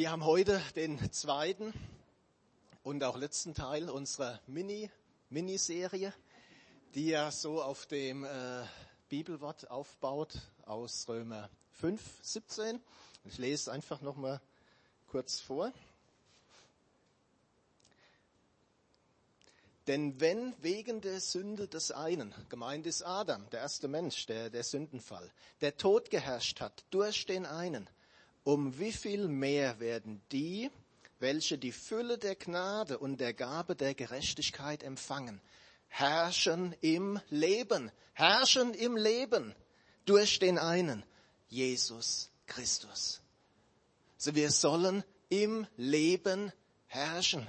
Wir haben heute den zweiten und auch letzten Teil unserer Mini, Miniserie, die ja so auf dem äh, Bibelwort aufbaut aus Römer 5, 17. Ich lese einfach nochmal kurz vor. Denn wenn wegen der Sünde des einen, gemeint ist Adam, der erste Mensch, der, der Sündenfall, der Tod geherrscht hat durch den einen, um wie viel mehr werden die, welche die Fülle der Gnade und der Gabe der Gerechtigkeit empfangen, herrschen im Leben, herrschen im Leben durch den einen, Jesus Christus. So wir sollen im Leben herrschen.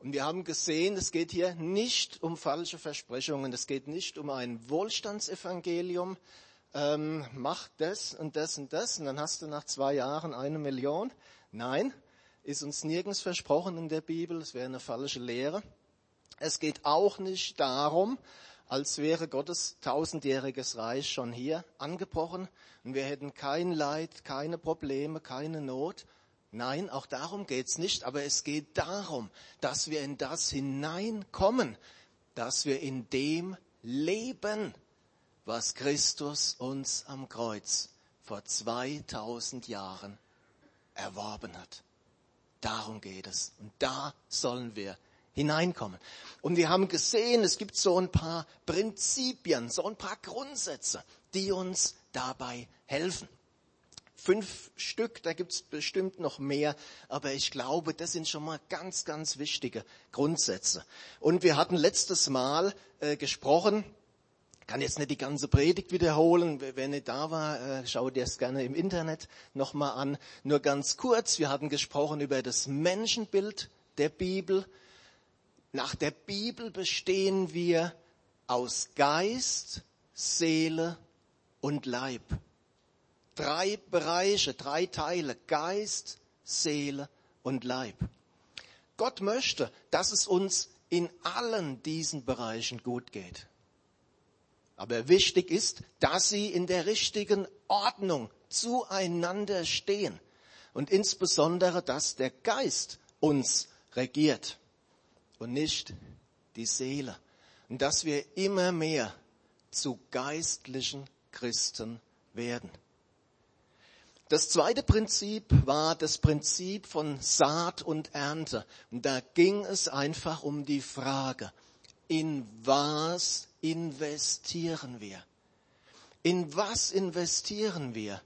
Und wir haben gesehen, es geht hier nicht um falsche Versprechungen, es geht nicht um ein Wohlstandsevangelium, ähm, mach das und das und das und dann hast du nach zwei Jahren eine Million. Nein, ist uns nirgends versprochen in der Bibel, es wäre eine falsche Lehre. Es geht auch nicht darum, als wäre Gottes tausendjähriges Reich schon hier angebrochen und wir hätten kein Leid, keine Probleme, keine Not. Nein, auch darum geht's nicht, aber es geht darum, dass wir in das hineinkommen, dass wir in dem leben, was Christus uns am Kreuz vor 2000 Jahren erworben hat. Darum geht es. Und da sollen wir hineinkommen. Und wir haben gesehen, es gibt so ein paar Prinzipien, so ein paar Grundsätze, die uns dabei helfen. Fünf Stück, da gibt's bestimmt noch mehr, aber ich glaube, das sind schon mal ganz, ganz wichtige Grundsätze. Und wir hatten letztes Mal äh, gesprochen kann jetzt nicht die ganze Predigt wiederholen. Wer nicht da war, äh, schau dir es gerne im Internet nochmal an. Nur ganz kurz, wir hatten gesprochen über das Menschenbild der Bibel. Nach der Bibel bestehen wir aus Geist, Seele und Leib. Drei Bereiche, drei Teile. Geist, Seele und Leib. Gott möchte, dass es uns in allen diesen Bereichen gut geht. Aber wichtig ist, dass sie in der richtigen Ordnung zueinander stehen und insbesondere, dass der Geist uns regiert und nicht die Seele und dass wir immer mehr zu geistlichen Christen werden. Das zweite Prinzip war das Prinzip von Saat und Ernte. Und da ging es einfach um die Frage, in was investieren wir? In was investieren wir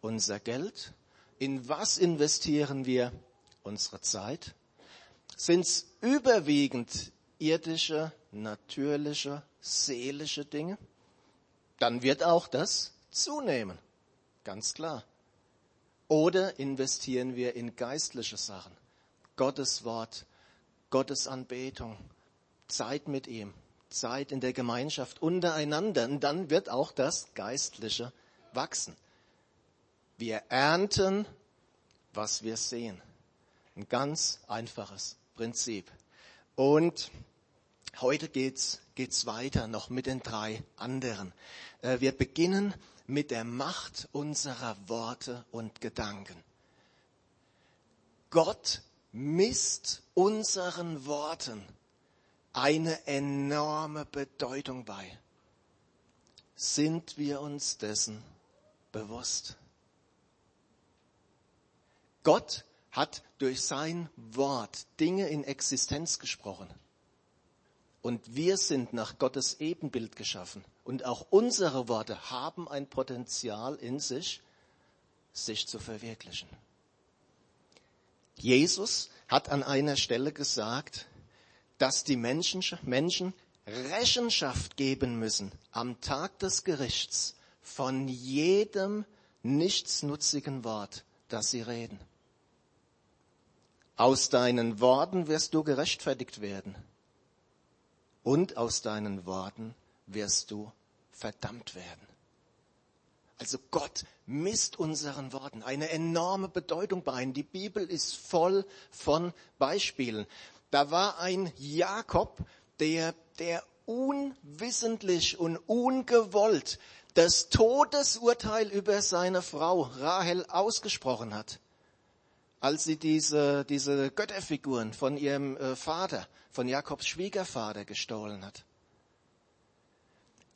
unser Geld? In was investieren wir unsere Zeit? Sind es überwiegend irdische, natürliche, seelische Dinge? Dann wird auch das zunehmen. Ganz klar. Oder investieren wir in geistliche Sachen? Gottes Wort, Gottes Anbetung, Zeit mit ihm, Zeit in der Gemeinschaft untereinander. Und dann wird auch das Geistliche wachsen. Wir ernten, was wir sehen. Ein ganz einfaches Prinzip. Und heute geht's, geht's weiter noch mit den drei anderen. Äh, wir beginnen mit der Macht unserer Worte und Gedanken. Gott misst unseren Worten eine enorme Bedeutung bei. Sind wir uns dessen bewusst? Gott hat durch sein Wort Dinge in Existenz gesprochen. Und wir sind nach Gottes Ebenbild geschaffen. Und auch unsere Worte haben ein Potenzial in sich, sich zu verwirklichen. Jesus hat an einer Stelle gesagt, dass die Menschen, Menschen Rechenschaft geben müssen am Tag des Gerichts von jedem nichtsnutzigen Wort, das sie reden. Aus deinen Worten wirst du gerechtfertigt werden und aus deinen Worten wirst du verdammt werden. Also Gott misst unseren Worten eine enorme Bedeutung bei. Die Bibel ist voll von Beispielen. Da war ein Jakob, der, der unwissentlich und ungewollt das Todesurteil über seine Frau Rahel ausgesprochen hat. als sie diese, diese Götterfiguren von ihrem äh, Vater, von Jakobs Schwiegervater gestohlen hat.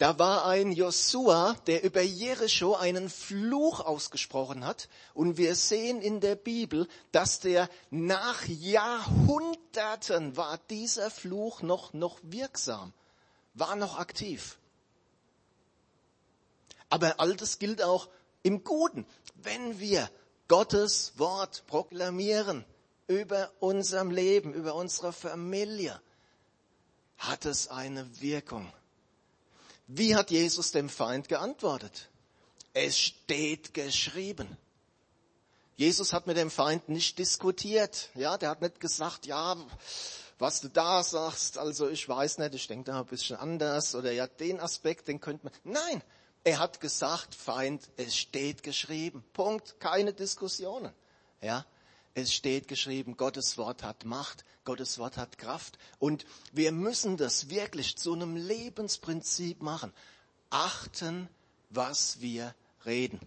Da war ein Josua, der über Jericho einen Fluch ausgesprochen hat. Und wir sehen in der Bibel, dass der nach Jahrhunderten war dieser Fluch noch, noch wirksam, war noch aktiv. Aber all das gilt auch im Guten. Wenn wir Gottes Wort proklamieren über unserem Leben, über unsere Familie, hat es eine Wirkung. Wie hat Jesus dem Feind geantwortet? Es steht geschrieben. Jesus hat mit dem Feind nicht diskutiert. Ja, der hat nicht gesagt, ja, was du da sagst, also ich weiß nicht, ich denke da ein bisschen anders oder ja, den Aspekt, den könnte man. Nein, er hat gesagt, Feind, es steht geschrieben. Punkt, keine Diskussionen. Ja, es steht geschrieben, Gottes Wort hat Macht, Gottes Wort hat Kraft. Und wir müssen das wirklich zu einem Lebensprinzip machen. Achten, was wir reden.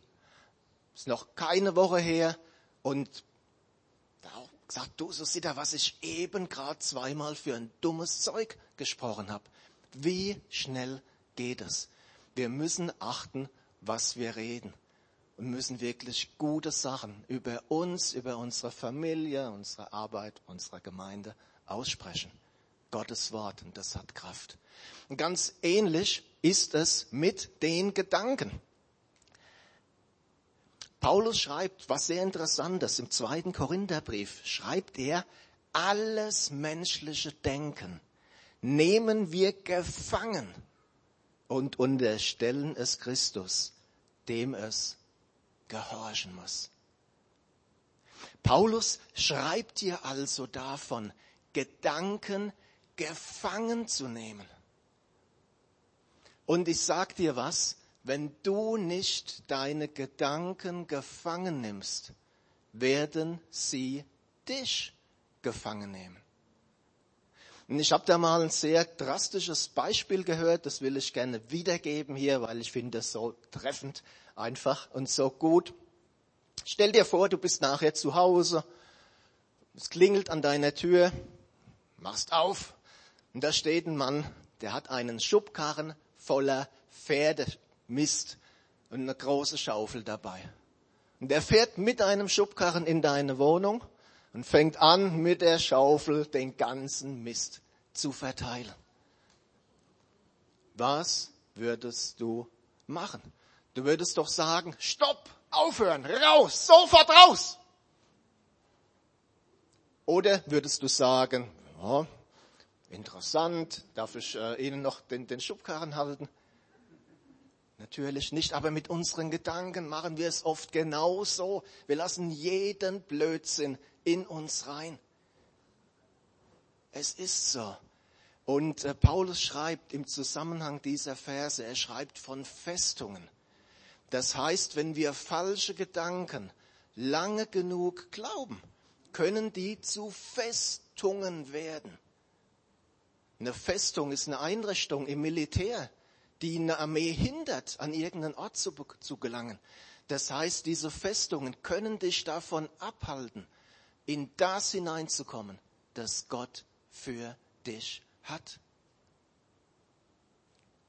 Ist noch keine Woche her und da auch gesagt, du, so er, was ich eben gerade zweimal für ein dummes Zeug gesprochen habe. Wie schnell geht es? Wir müssen achten, was wir reden und müssen wirklich gute Sachen über uns, über unsere Familie, unsere Arbeit, unsere Gemeinde aussprechen. Gottes Wort und das hat Kraft. Und ganz ähnlich ist es mit den Gedanken. Paulus schreibt, was sehr interessantes, im zweiten Korintherbrief schreibt er, alles menschliche Denken nehmen wir gefangen und unterstellen es Christus, dem es gehorchen muss. Paulus schreibt dir also davon, Gedanken gefangen zu nehmen. Und ich sag dir was, wenn du nicht deine Gedanken gefangen nimmst, werden sie dich gefangen nehmen. Und ich habe da mal ein sehr drastisches Beispiel gehört, das will ich gerne wiedergeben hier, weil ich finde es so treffend einfach und so gut. Stell dir vor, du bist nachher zu Hause, es klingelt an deiner Tür, machst auf und da steht ein Mann, der hat einen Schubkarren voller Pferdemist und eine große Schaufel dabei. Und der fährt mit einem Schubkarren in deine Wohnung und fängt an, mit der Schaufel den ganzen Mist zu verteilen. Was würdest du machen? Du würdest doch sagen, stopp, aufhören, raus, sofort raus. Oder würdest du sagen, ja, interessant, darf ich äh, Ihnen noch den, den Schubkarren halten? Natürlich nicht, aber mit unseren Gedanken machen wir es oft genauso. Wir lassen jeden Blödsinn in uns rein. Es ist so. Und äh, Paulus schreibt im Zusammenhang dieser Verse, er schreibt von Festungen. Das heißt, wenn wir falsche Gedanken lange genug glauben, können die zu Festungen werden. Eine Festung ist eine Einrichtung im Militär, die eine Armee hindert, an irgendeinen Ort zu, zu gelangen. Das heißt, diese Festungen können dich davon abhalten, in das hineinzukommen, das Gott für dich hat.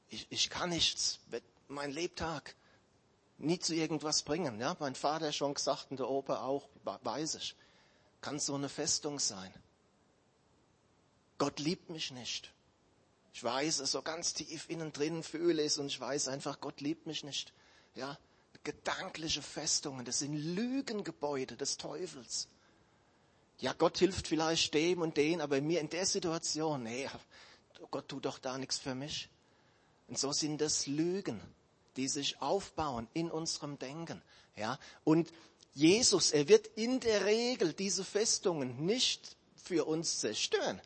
Ich, ich kann nichts, mein Lebtag nie zu irgendwas bringen. Ja, mein Vater schon gesagt und der Opa auch, weiß ich. Kann so eine Festung sein. Gott liebt mich nicht. Ich weiß es so ganz tief innen drin fühle es und ich weiß einfach, Gott liebt mich nicht. Ja, gedankliche Festungen, das sind Lügengebäude des Teufels. Ja, Gott hilft vielleicht dem und den, aber mir in der Situation, nee, Gott tut doch da nichts für mich. Und so sind das Lügen die sich aufbauen in unserem Denken. Ja, und Jesus, er wird in der Regel diese Festungen nicht für uns zerstören.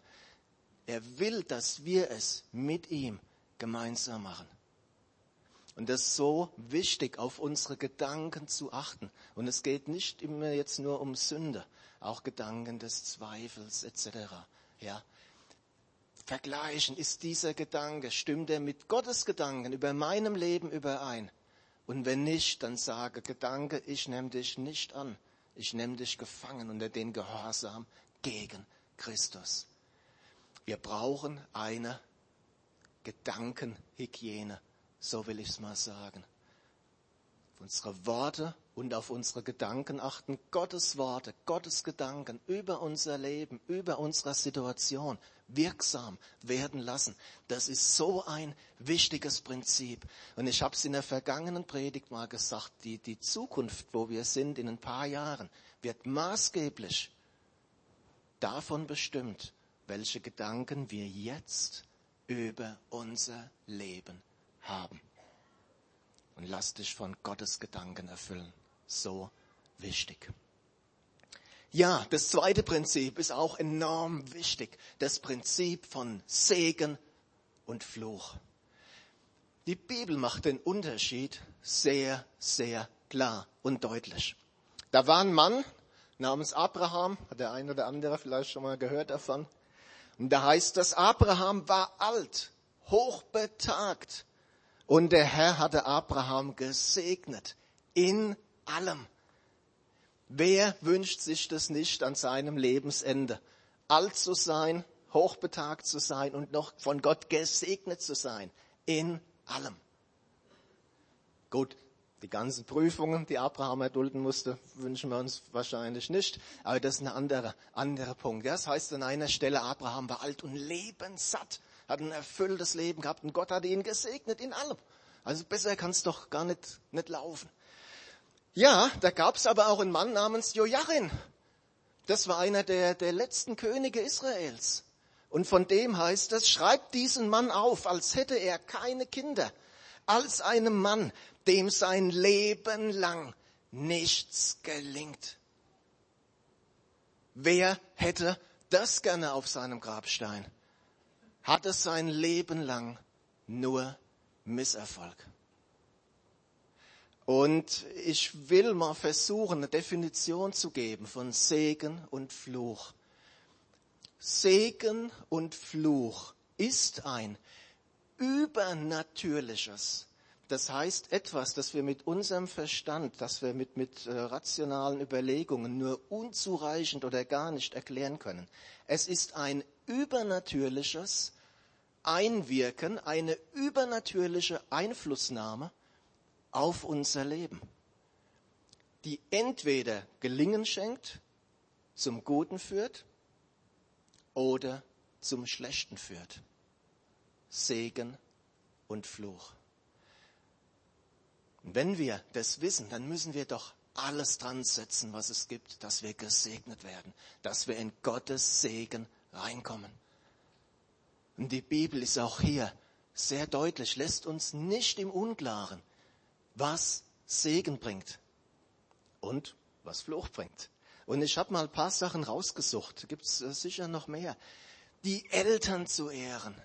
Er will, dass wir es mit ihm gemeinsam machen. Und das ist so wichtig, auf unsere Gedanken zu achten. Und es geht nicht immer jetzt nur um Sünde, auch Gedanken des Zweifels etc. Ja, vergleichen, ist dieser Gedanke, stimmt er mit Gottes Gedanken über meinem Leben überein? Und wenn nicht, dann sage Gedanke, ich nehme dich nicht an. Ich nehme dich gefangen unter den Gehorsam gegen Christus. Wir brauchen eine Gedankenhygiene, so will ich es mal sagen. Auf unsere Worte und auf unsere Gedanken achten, Gottes Worte, Gottes Gedanken über unser Leben, über unsere Situation wirksam werden lassen. Das ist so ein wichtiges Prinzip. Und ich habe es in der vergangenen Predigt mal gesagt, die, die Zukunft, wo wir sind in ein paar Jahren, wird maßgeblich davon bestimmt, welche Gedanken wir jetzt über unser Leben haben. Und lass dich von Gottes Gedanken erfüllen. So wichtig. Ja, das zweite Prinzip ist auch enorm wichtig. Das Prinzip von Segen und Fluch. Die Bibel macht den Unterschied sehr, sehr klar und deutlich. Da war ein Mann namens Abraham, hat der eine oder andere vielleicht schon mal gehört davon. Und da heißt das, Abraham war alt, hochbetagt. Und der Herr hatte Abraham gesegnet in allem. Wer wünscht sich das nicht an seinem Lebensende? Alt zu sein, hochbetagt zu sein und noch von Gott gesegnet zu sein. In allem. Gut, die ganzen Prüfungen, die Abraham erdulden musste, wünschen wir uns wahrscheinlich nicht. Aber das ist ein anderer, anderer Punkt. Das heißt an einer Stelle, Abraham war alt und lebenssatt, hat ein erfülltes Leben gehabt und Gott hat ihn gesegnet in allem. Also besser kann es doch gar nicht, nicht laufen. Ja, da gab es aber auch einen Mann namens Joachim. Das war einer der, der letzten Könige Israels. Und von dem heißt es, schreibt diesen Mann auf, als hätte er keine Kinder, als einem Mann, dem sein Leben lang nichts gelingt. Wer hätte das gerne auf seinem Grabstein? Hat es sein Leben lang nur Misserfolg? Und ich will mal versuchen, eine Definition zu geben von Segen und Fluch. Segen und Fluch ist ein übernatürliches, das heißt etwas, das wir mit unserem Verstand, das wir mit, mit äh, rationalen Überlegungen nur unzureichend oder gar nicht erklären können. Es ist ein übernatürliches Einwirken, eine übernatürliche Einflussnahme auf unser Leben, die entweder Gelingen schenkt, zum Guten führt oder zum Schlechten führt. Segen und Fluch. Wenn wir das wissen, dann müssen wir doch alles dran setzen, was es gibt, dass wir gesegnet werden, dass wir in Gottes Segen reinkommen. Und die Bibel ist auch hier sehr deutlich, lässt uns nicht im Unklaren, was Segen bringt und was Fluch bringt. Und ich habe mal ein paar Sachen rausgesucht, gibt es äh, sicher noch mehr. Die Eltern zu ehren.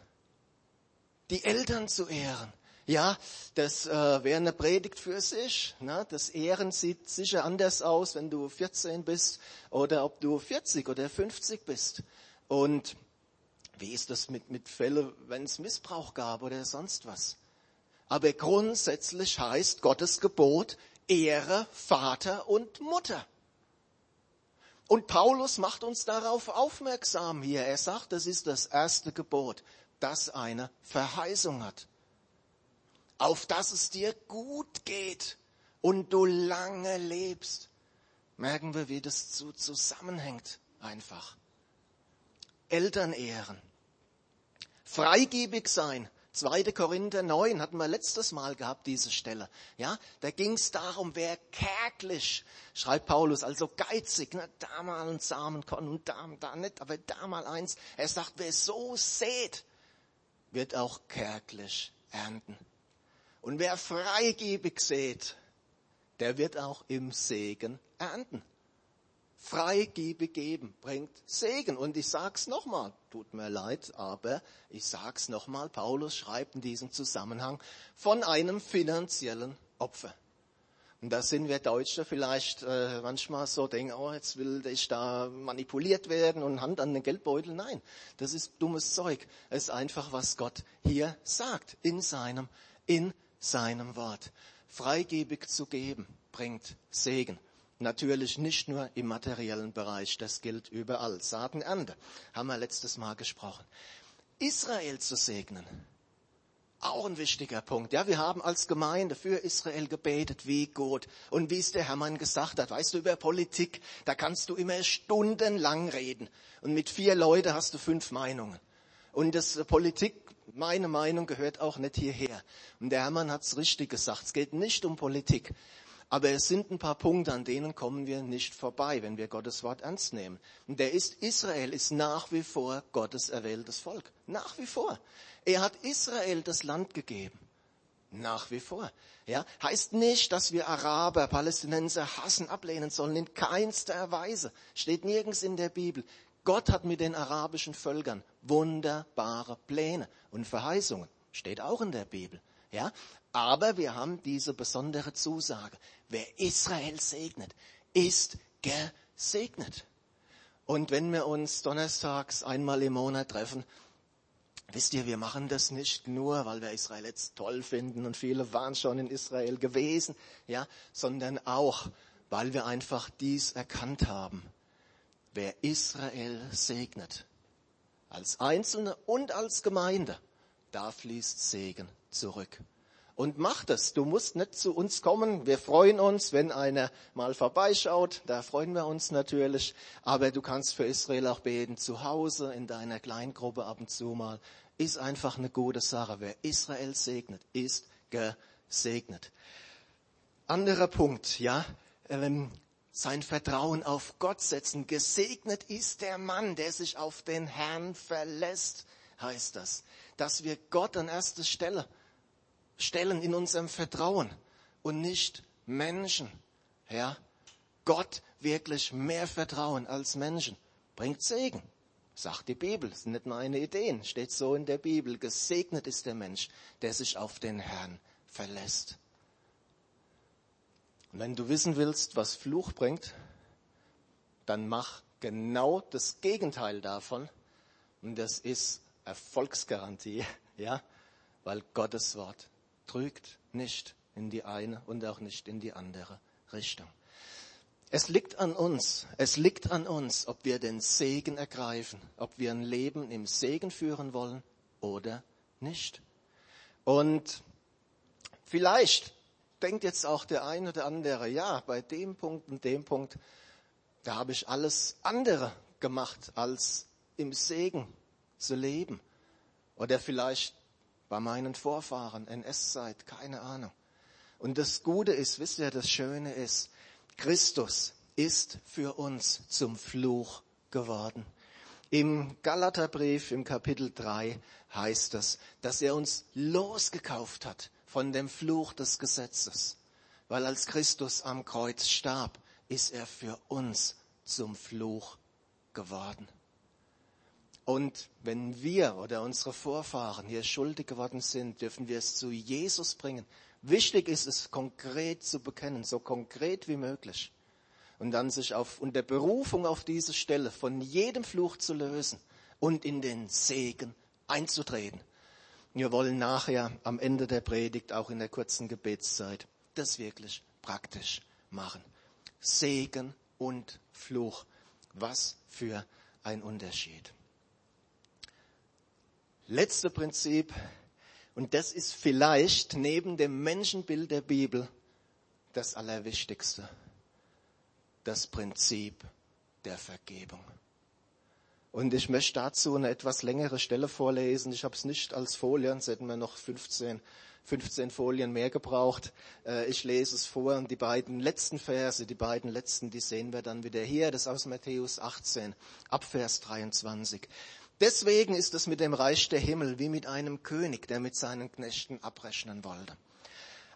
Die Eltern zu ehren. Ja, das äh, wäre eine Predigt für sich. Ne? Das Ehren sieht sicher anders aus, wenn du 14 bist oder ob du 40 oder 50 bist. Und wie ist das mit, mit Fällen, wenn es Missbrauch gab oder sonst was? Aber grundsätzlich heißt Gottes Gebot, Ehre Vater und Mutter. Und Paulus macht uns darauf aufmerksam hier. Er sagt, das ist das erste Gebot, das eine Verheißung hat. Auf dass es dir gut geht und du lange lebst. Merken wir, wie das so zusammenhängt einfach. Eltern ehren. Freigebig sein. 2. Korinther 9 hatten wir letztes Mal gehabt, diese Stelle. Ja, da ging es darum, wer kärglich, schreibt Paulus, also geizig, ne, da mal einen Samen kommen und da, da nicht, aber da mal eins. Er sagt, wer so sät, wird auch kärglich ernten. Und wer freigebig sät, der wird auch im Segen ernten freigebig geben, bringt Segen. Und ich sag's nochmal, tut mir leid, aber ich sag's nochmal, Paulus schreibt in diesem Zusammenhang von einem finanziellen Opfer. Und da sind wir Deutsche vielleicht äh, manchmal so denken, oh, jetzt will ich da manipuliert werden und Hand an den Geldbeutel. Nein, das ist dummes Zeug. Es ist einfach, was Gott hier sagt in seinem, in seinem Wort. Freigebig zu geben bringt Segen. Natürlich nicht nur im materiellen Bereich, das gilt überall. Saatenernte, haben wir letztes Mal gesprochen. Israel zu segnen, auch ein wichtiger Punkt. Ja, wir haben als Gemeinde für Israel gebetet, wie gut. Und wie es der Hermann gesagt hat, weißt du, über Politik, da kannst du immer stundenlang reden. Und mit vier Leuten hast du fünf Meinungen. Und das äh, Politik, meine Meinung gehört auch nicht hierher. Und der Hermann hat es richtig gesagt. Es geht nicht um Politik. Aber es sind ein paar Punkte, an denen kommen wir nicht vorbei, wenn wir Gottes Wort ernst nehmen. Und der ist, Israel ist nach wie vor Gottes erwähltes Volk. Nach wie vor. Er hat Israel das Land gegeben. Nach wie vor. Ja, heißt nicht, dass wir Araber, Palästinenser hassen, ablehnen sollen. In keinster Weise. Steht nirgends in der Bibel. Gott hat mit den arabischen Völkern wunderbare Pläne und Verheißungen. Steht auch in der Bibel. Ja, aber wir haben diese besondere Zusage. Wer Israel segnet, ist gesegnet. Und wenn wir uns donnerstags einmal im Monat treffen, wisst ihr, wir machen das nicht nur, weil wir Israel jetzt toll finden und viele waren schon in Israel gewesen, ja, sondern auch, weil wir einfach dies erkannt haben. Wer Israel segnet, als Einzelne und als Gemeinde, da fließt Segen zurück und mach das. Du musst nicht zu uns kommen. Wir freuen uns, wenn einer mal vorbeischaut. Da freuen wir uns natürlich. Aber du kannst für Israel auch beten, zu Hause, in deiner Kleingruppe ab und zu mal. Ist einfach eine gute Sache. Wer Israel segnet, ist gesegnet. Anderer Punkt, ja. Ähm, sein Vertrauen auf Gott setzen. Gesegnet ist der Mann, der sich auf den Herrn verlässt, heißt das. Dass wir Gott an erste Stelle stellen in unserem Vertrauen und nicht Menschen. Ja, Gott wirklich mehr vertrauen als Menschen bringt Segen. Sagt die Bibel, das sind nicht meine Ideen, steht so in der Bibel. Gesegnet ist der Mensch, der sich auf den Herrn verlässt. Und wenn du wissen willst, was Fluch bringt, dann mach genau das Gegenteil davon. Und das ist Erfolgsgarantie, ja, weil Gottes Wort trügt nicht in die eine und auch nicht in die andere Richtung. Es liegt an uns, es liegt an uns, ob wir den Segen ergreifen, ob wir ein Leben im Segen führen wollen oder nicht. Und vielleicht denkt jetzt auch der eine oder andere, ja, bei dem Punkt und dem Punkt, da habe ich alles andere gemacht, als im Segen zu leben. Oder vielleicht bei meinen Vorfahren, NS-Zeit, keine Ahnung. Und das Gute ist, wisst ihr, das Schöne ist, Christus ist für uns zum Fluch geworden. Im Galaterbrief im Kapitel 3 heißt es, dass er uns losgekauft hat von dem Fluch des Gesetzes. Weil als Christus am Kreuz starb, ist er für uns zum Fluch geworden. Und wenn wir oder unsere Vorfahren hier schuldig geworden sind, dürfen wir es zu Jesus bringen. Wichtig ist es, konkret zu bekennen, so konkret wie möglich. Und dann sich auf, unter Berufung auf diese Stelle von jedem Fluch zu lösen und in den Segen einzutreten. Wir wollen nachher am Ende der Predigt, auch in der kurzen Gebetszeit, das wirklich praktisch machen. Segen und Fluch. Was für ein Unterschied. Letzte Prinzip, und das ist vielleicht neben dem Menschenbild der Bibel das Allerwichtigste, das Prinzip der Vergebung. Und ich möchte dazu eine etwas längere Stelle vorlesen. Ich habe es nicht als Folie, sonst hätten wir noch 15, 15 Folien mehr gebraucht. Äh, ich lese es vor und die beiden letzten Verse, die beiden letzten, die sehen wir dann wieder hier. Das ist aus Matthäus 18, ab Vers 23. Deswegen ist es mit dem Reich der Himmel wie mit einem König, der mit seinen Knechten abrechnen wollte.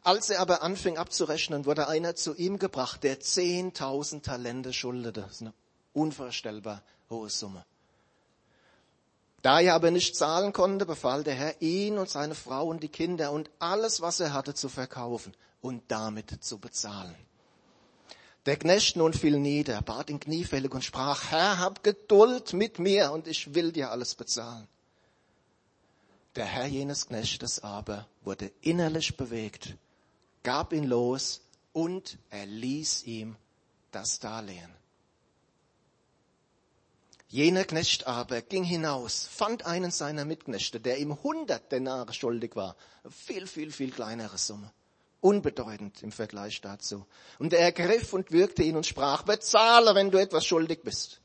Als er aber anfing abzurechnen, wurde einer zu ihm gebracht, der zehntausend Talente schuldete. Das ist eine unvorstellbar hohe Summe. Da er aber nicht zahlen konnte, befahl der Herr, ihn und seine Frau und die Kinder und alles, was er hatte, zu verkaufen und damit zu bezahlen. Der Knecht nun fiel nieder, bat ihn kniefällig und sprach, Herr, hab Geduld mit mir und ich will dir alles bezahlen. Der Herr jenes Knechtes aber wurde innerlich bewegt, gab ihn los und er ließ ihm das Darlehen. Jener Knecht aber ging hinaus, fand einen seiner Mitknechte, der ihm hundert Denare schuldig war. Viel, viel, viel kleinere Summe. Unbedeutend im Vergleich dazu. Und er ergriff und würgte ihn und sprach, bezahle, wenn du etwas schuldig bist.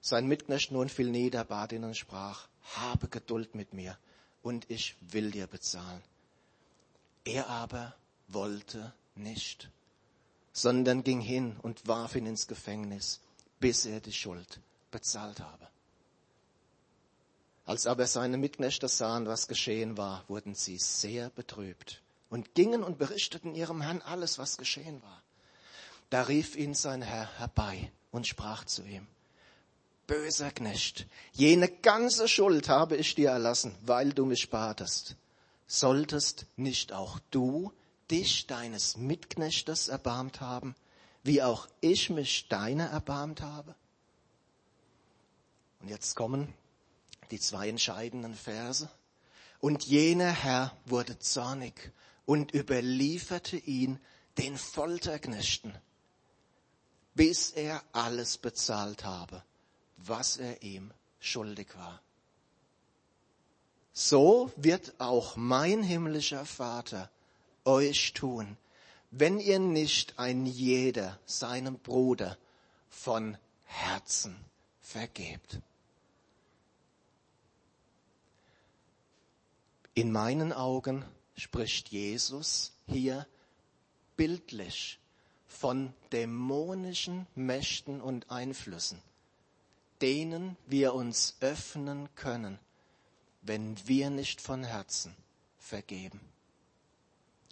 Sein Mitknecht nun fiel nieder, bat ihn und sprach, habe Geduld mit mir und ich will dir bezahlen. Er aber wollte nicht, sondern ging hin und warf ihn ins Gefängnis, bis er die Schuld bezahlt habe. Als aber seine Mitknechte sahen, was geschehen war, wurden sie sehr betrübt und gingen und berichteten ihrem Herrn alles, was geschehen war. Da rief ihn sein Herr herbei und sprach zu ihm, Böser Knecht, jene ganze Schuld habe ich dir erlassen, weil du mich batest. Solltest nicht auch du dich deines Mitknechtes erbarmt haben, wie auch ich mich deiner erbarmt habe? Und jetzt kommen die zwei entscheidenden Verse. Und jener Herr wurde zornig und überlieferte ihn den Folterknechten, bis er alles bezahlt habe, was er ihm schuldig war. So wird auch mein himmlischer Vater euch tun, wenn ihr nicht ein jeder seinem Bruder von Herzen vergebt. In meinen Augen spricht Jesus hier bildlich von dämonischen Mächten und Einflüssen, denen wir uns öffnen können, wenn wir nicht von Herzen vergeben.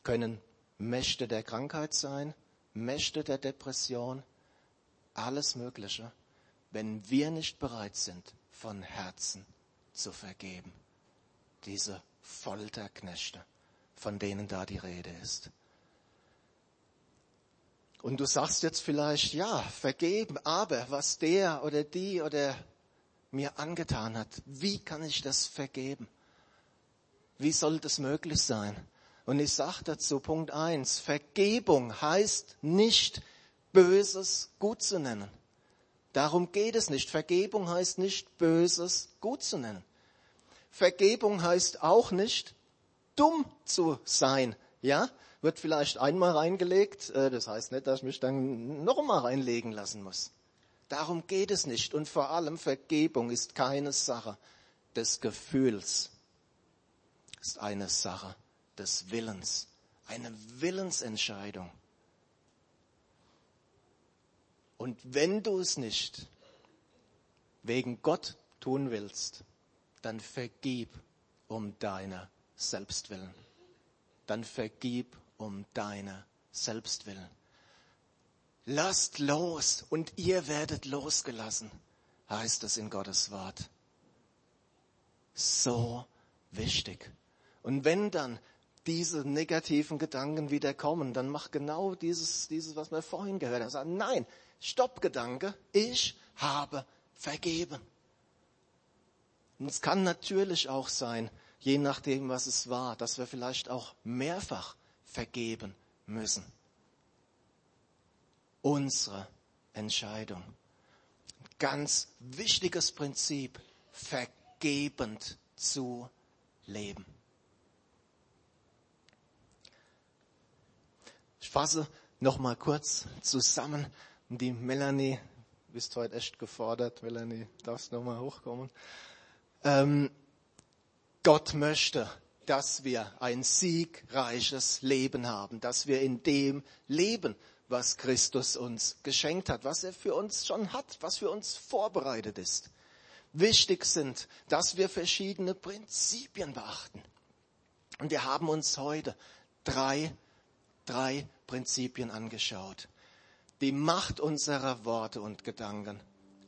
Können Mächte der Krankheit sein, Mächte der Depression, alles Mögliche, wenn wir nicht bereit sind, von Herzen zu vergeben. Diese Folterknechte, von denen da die Rede ist. Und du sagst jetzt vielleicht, ja, vergeben, aber was der oder die oder mir angetan hat, wie kann ich das vergeben? Wie soll das möglich sein? Und ich sage dazu Punkt eins: Vergebung heißt nicht Böses gut zu nennen. Darum geht es nicht. Vergebung heißt nicht Böses gut zu nennen. Vergebung heißt auch nicht, dumm zu sein. Ja, wird vielleicht einmal reingelegt. Äh, das heißt nicht, dass ich mich dann noch einmal reinlegen lassen muss. Darum geht es nicht. Und vor allem Vergebung ist keine Sache des Gefühls. Ist eine Sache des Willens. Eine Willensentscheidung. Und wenn du es nicht wegen Gott tun willst, dann vergib um deiner Selbstwillen. Dann vergib um deiner Selbstwillen. Lasst los und ihr werdet losgelassen, heißt es in Gottes Wort. So wichtig. Und wenn dann diese negativen Gedanken wieder kommen, dann mach genau dieses, dieses, was wir vorhin gehört haben. Sag, nein, stopp Gedanke, ich habe vergeben. Und es kann natürlich auch sein, je nachdem, was es war, dass wir vielleicht auch mehrfach vergeben müssen. Unsere Entscheidung. Ganz wichtiges Prinzip, vergebend zu leben. Ich fasse noch mal kurz zusammen. Die Melanie, bist heute echt gefordert. Melanie, darfst noch mal hochkommen. Ähm, Gott möchte, dass wir ein siegreiches Leben haben, dass wir in dem leben, was Christus uns geschenkt hat, was er für uns schon hat, was für uns vorbereitet ist. Wichtig sind, dass wir verschiedene Prinzipien beachten. Und wir haben uns heute drei, drei Prinzipien angeschaut. Die Macht unserer Worte und Gedanken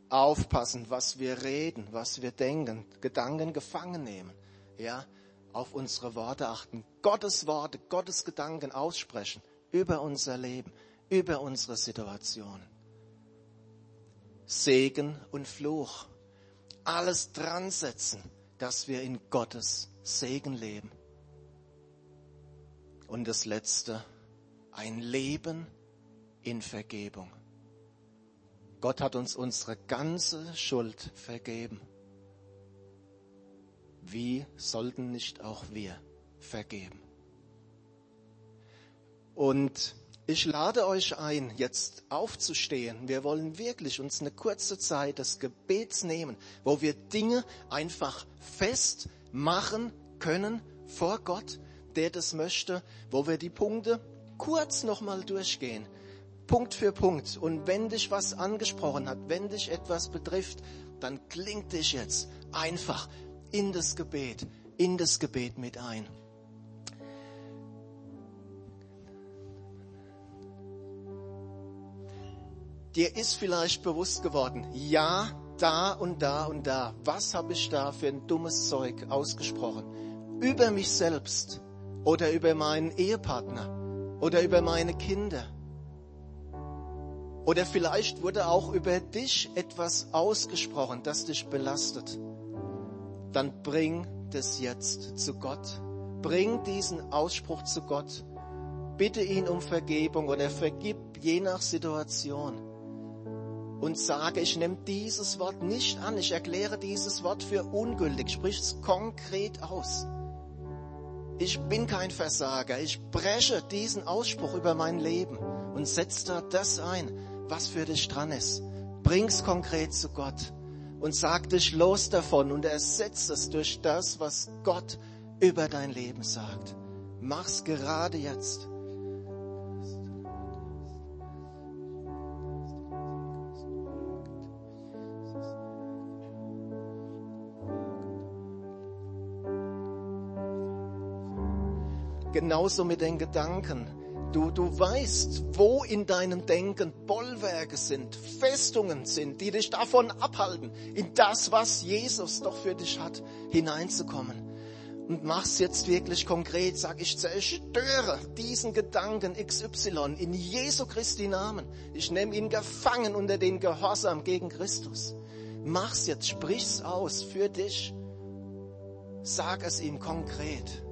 aufpassen, was wir reden, was wir denken, Gedanken gefangen nehmen, ja, auf unsere Worte achten, Gottes Worte, Gottes Gedanken aussprechen über unser Leben, über unsere Situation. Segen und Fluch, alles dran setzen, dass wir in Gottes Segen leben. Und das Letzte, ein Leben in Vergebung. Gott hat uns unsere ganze Schuld vergeben. Wie sollten nicht auch wir vergeben? Und ich lade euch ein, jetzt aufzustehen. Wir wollen wirklich uns eine kurze Zeit des Gebets nehmen, wo wir Dinge einfach festmachen können vor Gott, der das möchte, wo wir die Punkte kurz nochmal durchgehen. Punkt für Punkt. Und wenn dich was angesprochen hat, wenn dich etwas betrifft, dann klingt dich jetzt einfach in das Gebet, in das Gebet mit ein. Dir ist vielleicht bewusst geworden, ja, da und da und da, was habe ich da für ein dummes Zeug ausgesprochen? Über mich selbst oder über meinen Ehepartner oder über meine Kinder. Oder vielleicht wurde auch über dich etwas ausgesprochen, das dich belastet. Dann bring das jetzt zu Gott. Bring diesen Ausspruch zu Gott. Bitte ihn um Vergebung oder vergib je nach Situation und sage, ich nehme dieses Wort nicht an, ich erkläre dieses Wort für ungültig, sprich es konkret aus. Ich bin kein Versager, ich breche diesen Ausspruch über mein Leben und setze da das ein, was für dich dran ist. Bring's konkret zu Gott und sag dich los davon und ersetze es durch das, was Gott über dein Leben sagt. Mach's gerade jetzt. Genauso mit den Gedanken. Du, du weißt, wo in deinem Denken Bollwerke sind, Festungen sind, die dich davon abhalten, in das, was Jesus doch für dich hat, hineinzukommen. Und mach's jetzt wirklich konkret, sag ich zerstöre diesen Gedanken XY in Jesu Christi Namen. Ich nehme ihn gefangen unter den Gehorsam gegen Christus. Mach's jetzt, sprich's aus für dich. Sag es ihm konkret.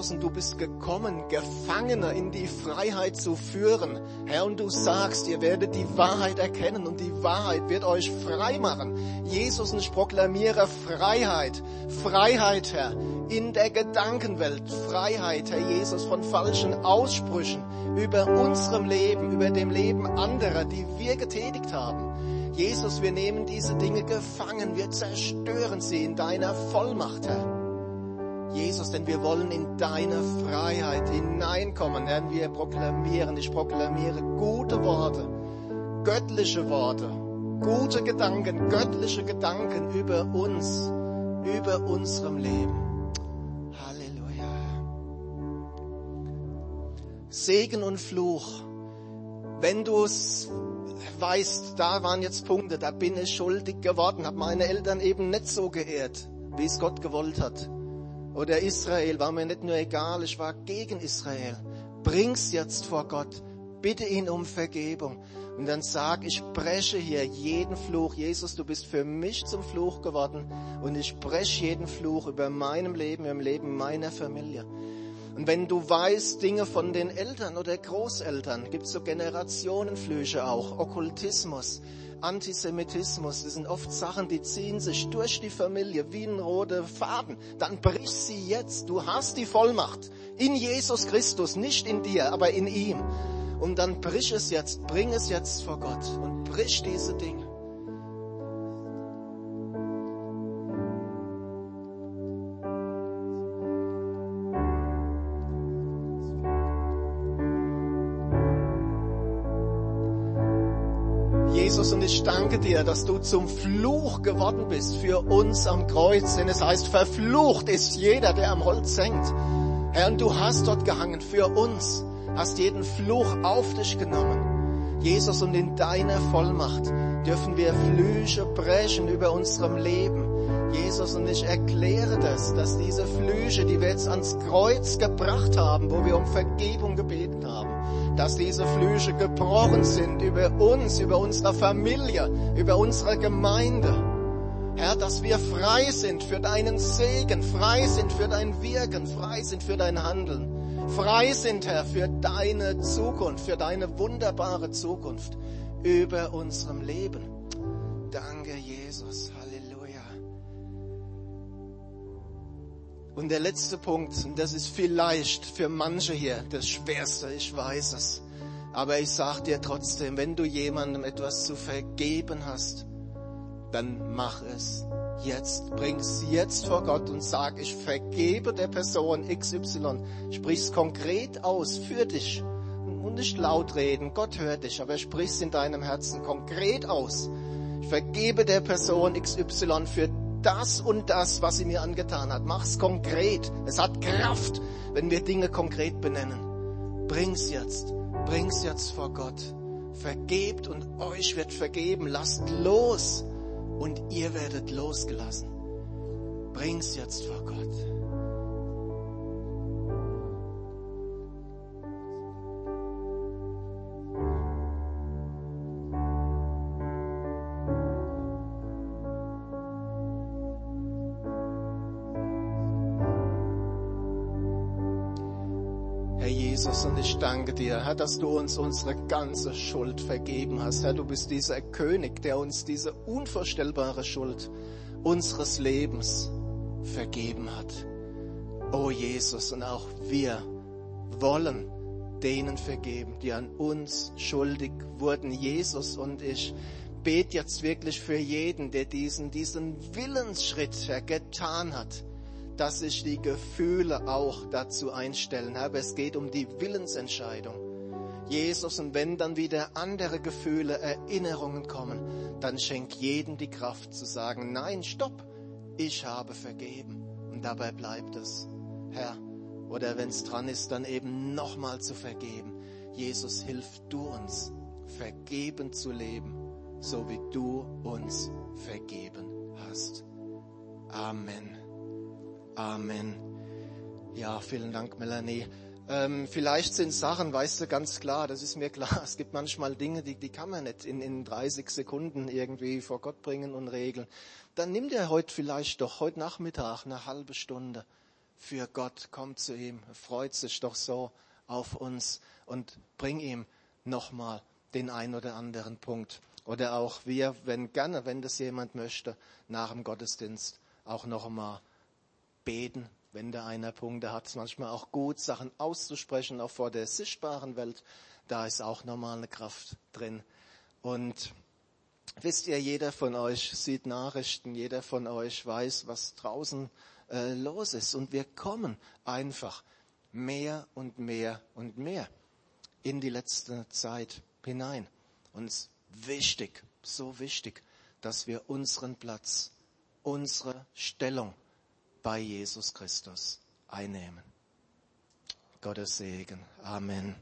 Jesus, und du bist gekommen, Gefangene in die Freiheit zu führen. Herr, und du sagst, ihr werdet die Wahrheit erkennen und die Wahrheit wird euch frei machen. Jesus, und ich proklamiere Freiheit. Freiheit, Herr, in der Gedankenwelt. Freiheit, Herr Jesus, von falschen Aussprüchen über unserem Leben, über dem Leben anderer, die wir getätigt haben. Jesus, wir nehmen diese Dinge gefangen, wir zerstören sie in deiner Vollmacht, Herr. Jesus, denn wir wollen in deine Freiheit hineinkommen. Herr, wir proklamieren, ich proklamiere gute Worte, göttliche Worte, gute Gedanken, göttliche Gedanken über uns, über unserem Leben. Halleluja. Segen und Fluch. Wenn du es weißt, da waren jetzt Punkte, da bin ich schuldig geworden, habe meine Eltern eben nicht so geehrt, wie es Gott gewollt hat oder Israel war mir nicht nur egal, ich war gegen Israel. Bring's jetzt vor Gott. Bitte ihn um Vergebung. Und dann sag, ich breche hier jeden Fluch. Jesus, du bist für mich zum Fluch geworden. Und ich breche jeden Fluch über meinem Leben, im Leben meiner Familie. Und wenn du weißt Dinge von den Eltern oder Großeltern, gibt's so Generationenflüche auch, Okkultismus, Antisemitismus, das sind oft Sachen, die ziehen sich durch die Familie wie ein roter Faden. Dann brich sie jetzt. Du hast die Vollmacht in Jesus Christus, nicht in dir, aber in ihm. Und dann brich es jetzt, bring es jetzt vor Gott und brich diese Dinge. Jesus, und ich danke dir, dass du zum Fluch geworden bist für uns am Kreuz. Denn es heißt, verflucht ist jeder, der am Holz hängt. Herr, und du hast dort gehangen für uns, hast jeden Fluch auf dich genommen. Jesus, und in deiner Vollmacht dürfen wir Flüche brechen über unserem Leben. Jesus, und ich erkläre das, dass diese Flüche, die wir jetzt ans Kreuz gebracht haben, wo wir um Vergebung gebeten haben, dass diese Flüche gebrochen sind über uns, über unsere Familie, über unsere Gemeinde. Herr, dass wir frei sind für deinen Segen, frei sind für dein Wirken, frei sind für dein Handeln, frei sind, Herr, für deine Zukunft, für deine wunderbare Zukunft über unserem Leben. Danke, Jesus. Und der letzte Punkt, und das ist vielleicht für manche hier das Schwerste, ich weiß es. Aber ich sag dir trotzdem, wenn du jemandem etwas zu vergeben hast, dann mach es jetzt. Bring es jetzt vor Gott und sag, ich vergebe der Person XY. Sprich es konkret aus für dich. Und nicht laut reden. Gott hört dich, aber sprich es in deinem Herzen konkret aus. Ich vergebe der Person XY für das und das, was sie mir angetan hat. Mach's konkret. Es hat Kraft, wenn wir Dinge konkret benennen. Bring's jetzt. Bring's jetzt vor Gott. Vergebt und euch wird vergeben. Lasst los und ihr werdet losgelassen. Bring's jetzt vor Gott. Jesus, und ich danke dir, Herr, dass du uns unsere ganze Schuld vergeben hast. Herr, du bist dieser König, der uns diese unvorstellbare Schuld unseres Lebens vergeben hat. Oh Jesus, und auch wir wollen denen vergeben, die an uns schuldig wurden. Jesus und ich bete jetzt wirklich für jeden, der diesen, diesen Willensschritt getan hat dass sich die Gefühle auch dazu einstellen. Aber es geht um die Willensentscheidung. Jesus, und wenn dann wieder andere Gefühle, Erinnerungen kommen, dann schenk jedem die Kraft zu sagen, nein, stopp, ich habe vergeben. Und dabei bleibt es, Herr. Oder wenn es dran ist, dann eben nochmal zu vergeben. Jesus, hilf du uns, vergeben zu leben, so wie du uns vergeben hast. Amen. Amen. Ja, vielen Dank, Melanie. Ähm, vielleicht sind Sachen, weißt du, ganz klar, das ist mir klar. Es gibt manchmal Dinge, die, die kann man nicht in, in 30 Sekunden irgendwie vor Gott bringen und regeln. Dann nimm dir heute vielleicht doch, heute Nachmittag, eine halbe Stunde für Gott. Komm zu ihm, freut sich doch so auf uns und bring ihm nochmal den ein oder anderen Punkt. Oder auch wir, wenn gerne, wenn das jemand möchte, nach dem Gottesdienst auch noch einmal beten, wenn da einer Punkte hat. Es manchmal auch gut, Sachen auszusprechen, auch vor der sichtbaren Welt. Da ist auch nochmal eine Kraft drin. Und wisst ihr, jeder von euch sieht Nachrichten, jeder von euch weiß, was draußen äh, los ist. Und wir kommen einfach mehr und mehr und mehr in die letzte Zeit hinein. Und es ist wichtig, so wichtig, dass wir unseren Platz, unsere Stellung bei Jesus Christus einnehmen. Gottes Segen. Amen.